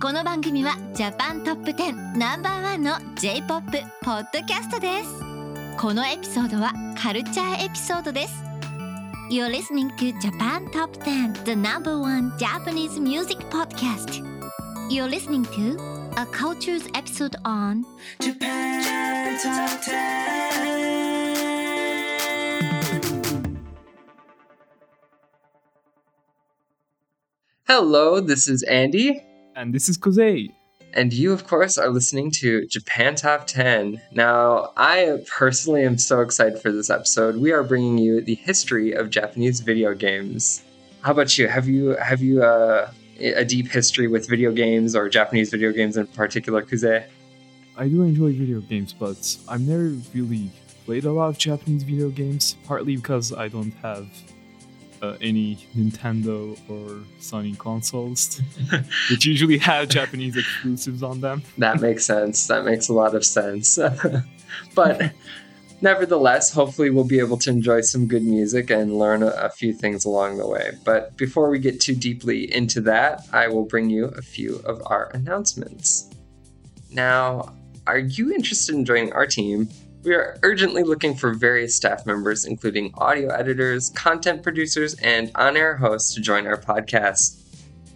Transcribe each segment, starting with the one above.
この番組はジャパントップ10ナンバーワンの J-POP ポッドキャストですこのエピソードはカルチャーエピソードです You're listening to Japan Top 10 the number one Japanese music podcast You're listening to a cultures episode on Japan Top 10. Hello, this is Andy, And this is Kuzey. and you, of course, are listening to Japan Top 10. Now, I personally am so excited for this episode. We are bringing you the history of Japanese video games. How about you? Have you have you uh, a deep history with video games or Japanese video games in particular, Kuzey? I do enjoy video games, but I've never really played a lot of Japanese video games, partly because I don't have uh, any Nintendo or Sony consoles, which usually have Japanese exclusives on them. That makes sense. That makes a lot of sense. but nevertheless, hopefully, we'll be able to enjoy some good music and learn a, a few things along the way. But before we get too deeply into that, I will bring you a few of our announcements. Now, are you interested in joining our team? We are urgently looking for various staff members, including audio editors, content producers, and on air hosts to join our podcast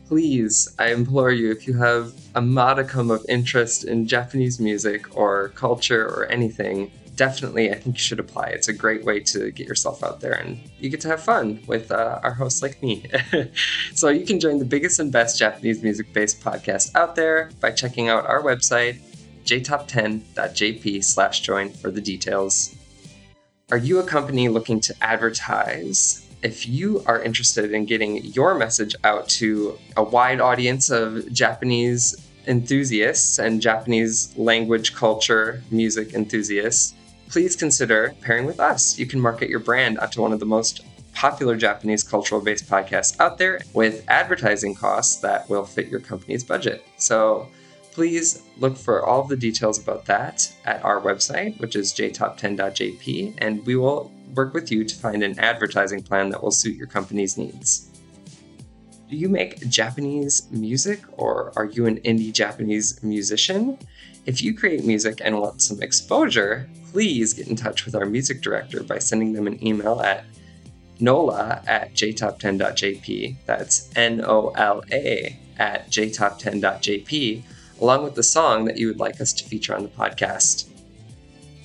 please, I implore you, if you have a modicum of interest in Japanese music or culture or anything, definitely I think you should apply. It's a great way to get yourself out there and you get to have fun with uh, our hosts like me. so you can join the biggest and best Japanese music based podcast out there by checking out our website, jtop10.jp slash join for the details. Are you a company looking to advertise? If you are interested in getting your message out to a wide audience of Japanese enthusiasts and Japanese language, culture, music enthusiasts, please consider pairing with us. You can market your brand onto one of the most popular Japanese cultural based podcasts out there with advertising costs that will fit your company's budget. So please look for all the details about that at our website, which is jtop10.jp, and we will work with you to find an advertising plan that will suit your company's needs. Do you make Japanese music or are you an indie Japanese musician? If you create music and want some exposure, please get in touch with our music director by sending them an email at nola at jtop10.jp. That's N O L A at jtop10.jp, along with the song that you would like us to feature on the podcast.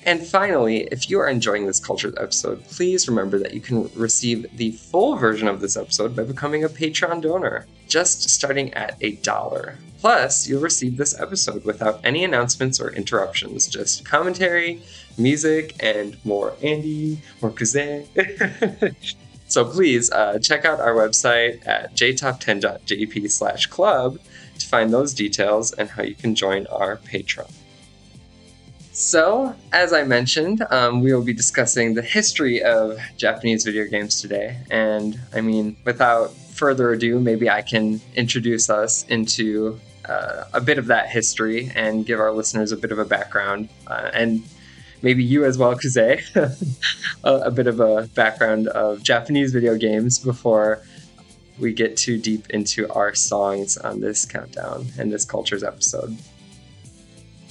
And finally, if you are enjoying this Cultures episode, please remember that you can receive the full version of this episode by becoming a Patreon donor, just starting at a dollar. Plus, you'll receive this episode without any announcements or interruptions, just commentary, music, and more Andy, more Kuzey. so please uh, check out our website at jtop10.jp slash club to find those details and how you can join our Patreon. So, as I mentioned, um, we will be discussing the history of Japanese video games today. And I mean, without further ado, maybe I can introduce us into uh, a bit of that history and give our listeners a bit of a background. Uh, and maybe you as well, Kuzey, a, a bit of a background of Japanese video games before we get too deep into our songs on this countdown and this cultures episode.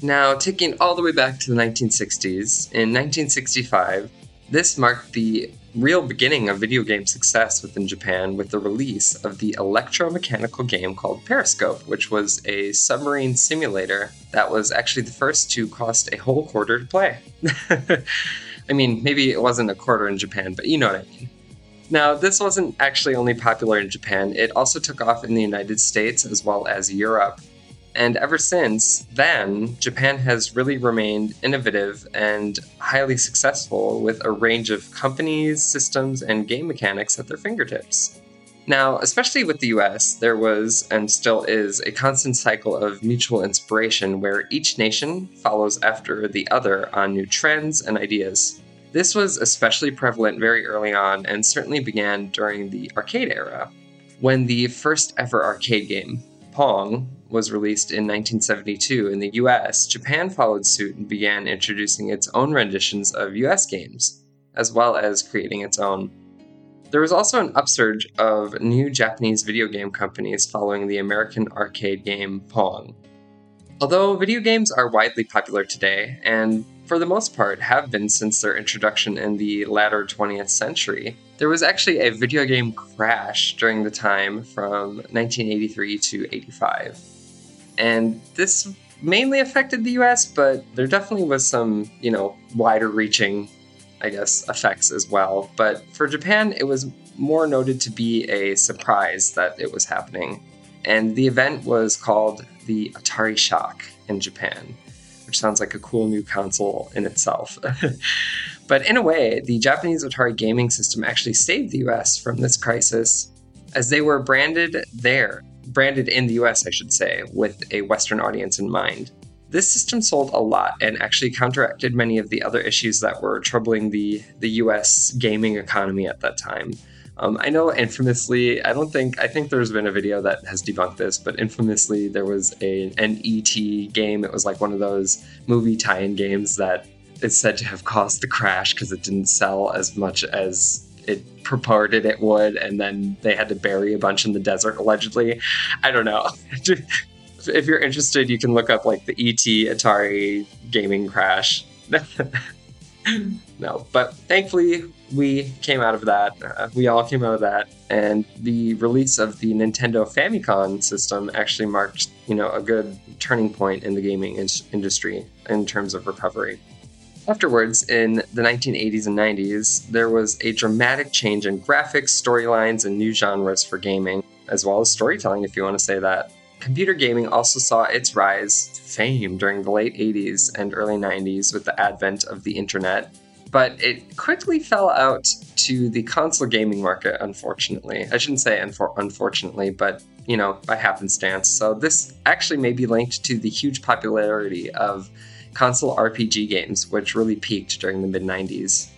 Now, taking all the way back to the 1960s, in 1965, this marked the real beginning of video game success within Japan with the release of the electromechanical game called Periscope, which was a submarine simulator that was actually the first to cost a whole quarter to play. I mean, maybe it wasn't a quarter in Japan, but you know what I mean. Now, this wasn't actually only popular in Japan, it also took off in the United States as well as Europe. And ever since then, Japan has really remained innovative and highly successful with a range of companies, systems, and game mechanics at their fingertips. Now, especially with the US, there was and still is a constant cycle of mutual inspiration where each nation follows after the other on new trends and ideas. This was especially prevalent very early on and certainly began during the arcade era, when the first ever arcade game, Pong, was released in 1972 in the US, Japan followed suit and began introducing its own renditions of US games, as well as creating its own. There was also an upsurge of new Japanese video game companies following the American arcade game Pong. Although video games are widely popular today, and for the most part have been since their introduction in the latter 20th century, there was actually a video game crash during the time from 1983 to 85. And this mainly affected the US, but there definitely was some, you know, wider reaching I guess, effects as well. But for Japan, it was more noted to be a surprise that it was happening. And the event was called the Atari Shock in Japan, which sounds like a cool new console in itself. but in a way, the Japanese Atari gaming system actually saved the US from this crisis as they were branded there, branded in the US, I should say, with a Western audience in mind. This system sold a lot and actually counteracted many of the other issues that were troubling the, the US gaming economy at that time. Um, I know infamously, I don't think, I think there's been a video that has debunked this, but infamously there was a, an ET game. It was like one of those movie tie in games that is said to have caused the crash because it didn't sell as much as it purported it would, and then they had to bury a bunch in the desert allegedly. I don't know. if you're interested, you can look up like the ET Atari gaming crash. no, but thankfully we came out of that. Uh, we all came out of that, and the release of the Nintendo Famicom system actually marked, you know, a good turning point in the gaming in- industry in terms of recovery. Afterwards, in the 1980s and 90s, there was a dramatic change in graphics, storylines, and new genres for gaming, as well as storytelling, if you want to say that. Computer gaming also saw its rise to fame during the late 80s and early 90s with the advent of the internet, but it quickly fell out to the console gaming market, unfortunately. I shouldn't say unfor- unfortunately, but you know, by happenstance. So this actually may be linked to the huge popularity of console RPG games, which really peaked during the mid 90s.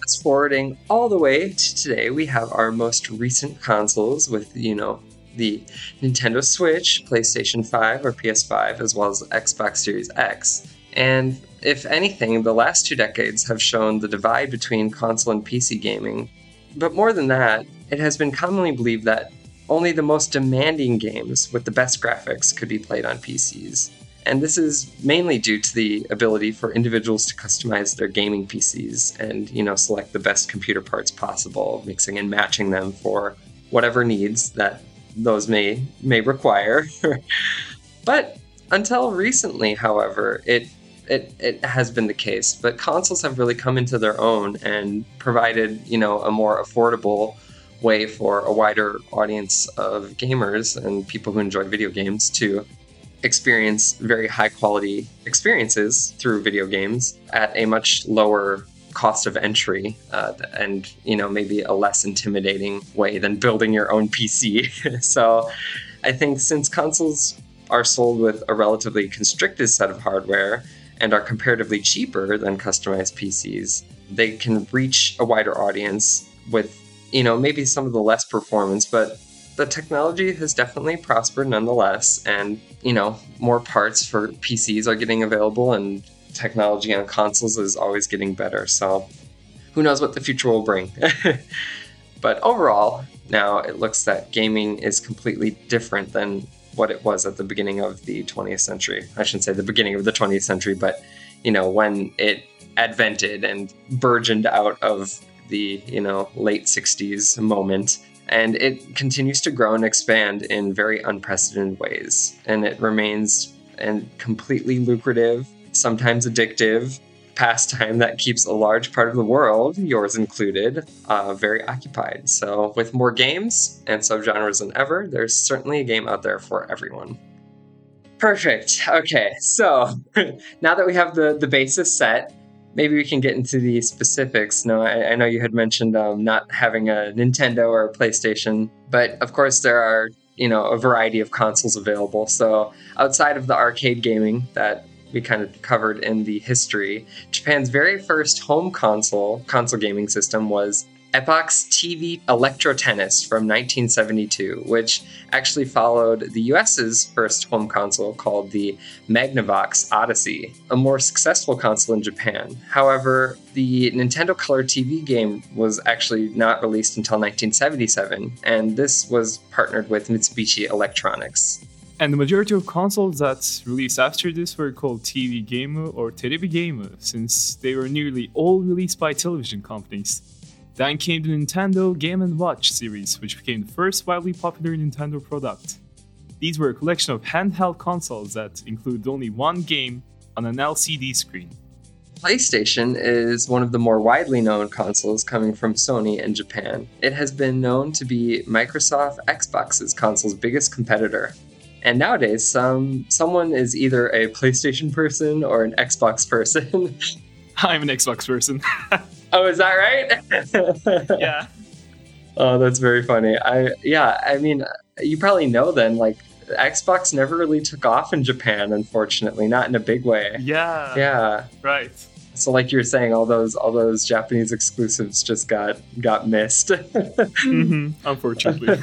Fast forwarding all the way to today, we have our most recent consoles with, you know, the Nintendo Switch, PlayStation 5 or PS5, as well as Xbox Series X. And if anything, the last two decades have shown the divide between console and PC gaming. But more than that, it has been commonly believed that only the most demanding games with the best graphics could be played on PCs. And this is mainly due to the ability for individuals to customize their gaming PCs and, you know, select the best computer parts possible, mixing and matching them for whatever needs that those may may require. but until recently, however, it it, it has been the case. But consoles have really come into their own and provided, you know, a more affordable way for a wider audience of gamers and people who enjoy video games to experience very high quality experiences through video games at a much lower cost of entry uh, and you know maybe a less intimidating way than building your own pc so i think since consoles are sold with a relatively constricted set of hardware and are comparatively cheaper than customized pcs they can reach a wider audience with you know maybe some of the less performance but the technology has definitely prospered nonetheless and you know more parts for pcs are getting available and technology on consoles is always getting better. So who knows what the future will bring. but overall, now it looks that gaming is completely different than what it was at the beginning of the 20th century. I shouldn't say the beginning of the 20th century, but you know, when it advented and burgeoned out of the, you know, late 60s moment and it continues to grow and expand in very unprecedented ways and it remains and completely lucrative sometimes addictive pastime that keeps a large part of the world, yours included, uh, very occupied. So, with more games and subgenres than ever, there's certainly a game out there for everyone. Perfect. Okay, so now that we have the, the basis set, maybe we can get into the specifics. No, I, I know you had mentioned um, not having a Nintendo or a PlayStation, but of course there are you know a variety of consoles available. So outside of the arcade gaming that we kind of covered in the history, Japan's very first home console, console gaming system was Epoch's TV Electro Tennis from 1972, which actually followed the US's first home console called the Magnavox Odyssey, a more successful console in Japan. However, the Nintendo Color TV game was actually not released until 1977, and this was partnered with Mitsubishi Electronics. And the majority of consoles that released after this were called TV Game or Terebi Game, since they were nearly all released by television companies. Then came the Nintendo Game & Watch series, which became the first widely popular Nintendo product. These were a collection of handheld consoles that included only one game on an LCD screen. PlayStation is one of the more widely known consoles coming from Sony in Japan. It has been known to be Microsoft Xbox's console's biggest competitor. And nowadays, some someone is either a PlayStation person or an Xbox person. I'm an Xbox person. oh, is that right? yeah. Oh, that's very funny. I yeah, I mean, you probably know then like Xbox never really took off in Japan, unfortunately, not in a big way. Yeah. Yeah. Right. So like you were saying, all those all those Japanese exclusives just got got missed. hmm Unfortunately.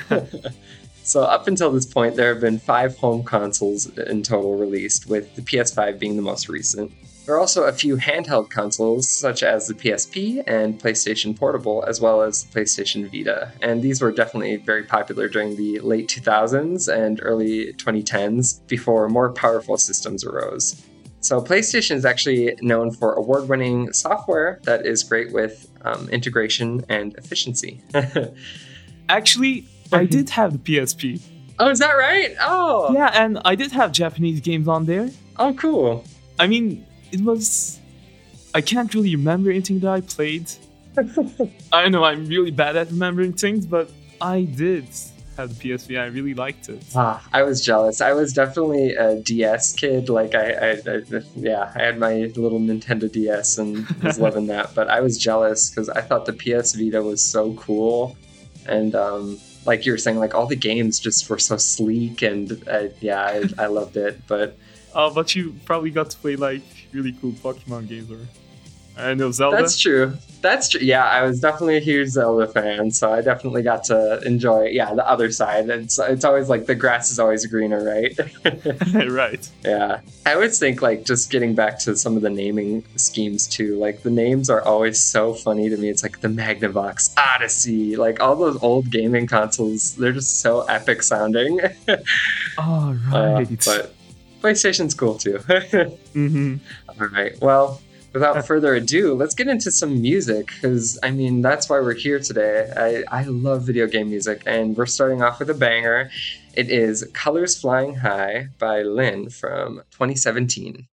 So up until this point, there have been five home consoles in total released, with the PS5 being the most recent. There are also a few handheld consoles, such as the PSP and PlayStation Portable, as well as the PlayStation Vita. And these were definitely very popular during the late 2000s and early 2010s before more powerful systems arose. So, PlayStation is actually known for award winning software that is great with um, integration and efficiency. Actually, I did have the PSP. oh, is that right? Oh, Yeah, and I did have Japanese games on there. oh, cool. I mean, it was. I can't really remember anything that I played. I know I'm really bad at remembering things, but I did have the PSP. I really liked it. Ah, I was jealous. I was definitely a DS kid. Like I, I, I yeah, I had my little Nintendo DS and was loving that. But I was jealous because I thought the PS Vita was so cool, and um, like you were saying, like all the games just were so sleek, and uh, yeah, I, I loved it. But Oh, but you probably got to play like really cool Pokemon games or I know Zelda. that's true. That's true. Yeah, I was definitely a huge Zelda fan, so I definitely got to enjoy. Yeah, the other side. It's it's always like the grass is always greener, right? right. Yeah. I always think like just getting back to some of the naming schemes too. Like the names are always so funny to me. It's like the Magnavox, Odyssey, like all those old gaming consoles, they're just so epic sounding. Oh Uh, right. but PlayStation's cool too. hmm all right. Well, without further ado, let's get into some music because I mean that's why we're here today. I, I love video game music, and we're starting off with a banger. It is "Colors Flying High" by Lyn from 2017.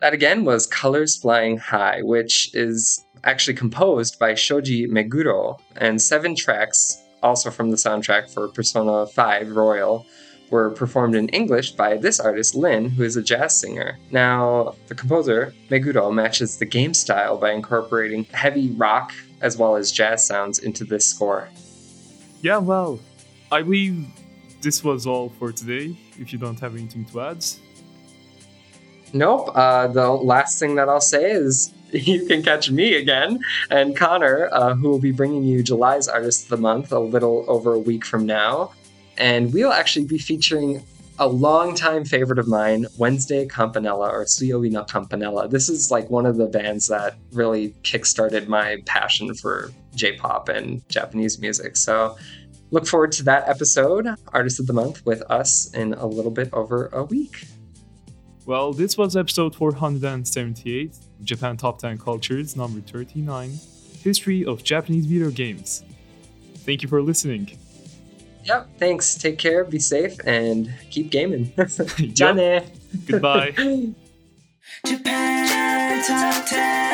That again was Colors Flying High, which is actually composed by Shoji Meguro, and seven tracks, also from the soundtrack for Persona 5 Royal, were performed in English by this artist, Lyn, who is a jazz singer. Now, the composer, Meguro, matches the game style by incorporating heavy rock as well as jazz sounds into this score. Yeah, well, I believe this was all for today. If you don't have anything to add, Nope. Uh, the last thing that I'll say is you can catch me again and Connor, uh, who will be bringing you July's Artist of the Month a little over a week from now. And we'll actually be featuring a longtime favorite of mine, Wednesday Campanella or Suiyobi no Campanella. This is like one of the bands that really kickstarted my passion for J pop and Japanese music. So look forward to that episode, Artist of the Month, with us in a little bit over a week. Well, this was episode 478, Japan Top 10 Cultures, number 39, History of Japanese Video Games. Thank you for listening. Yep. Thanks. Take care. Be safe and keep gaming. Yep. Johnny. Goodbye. Japan Top 10.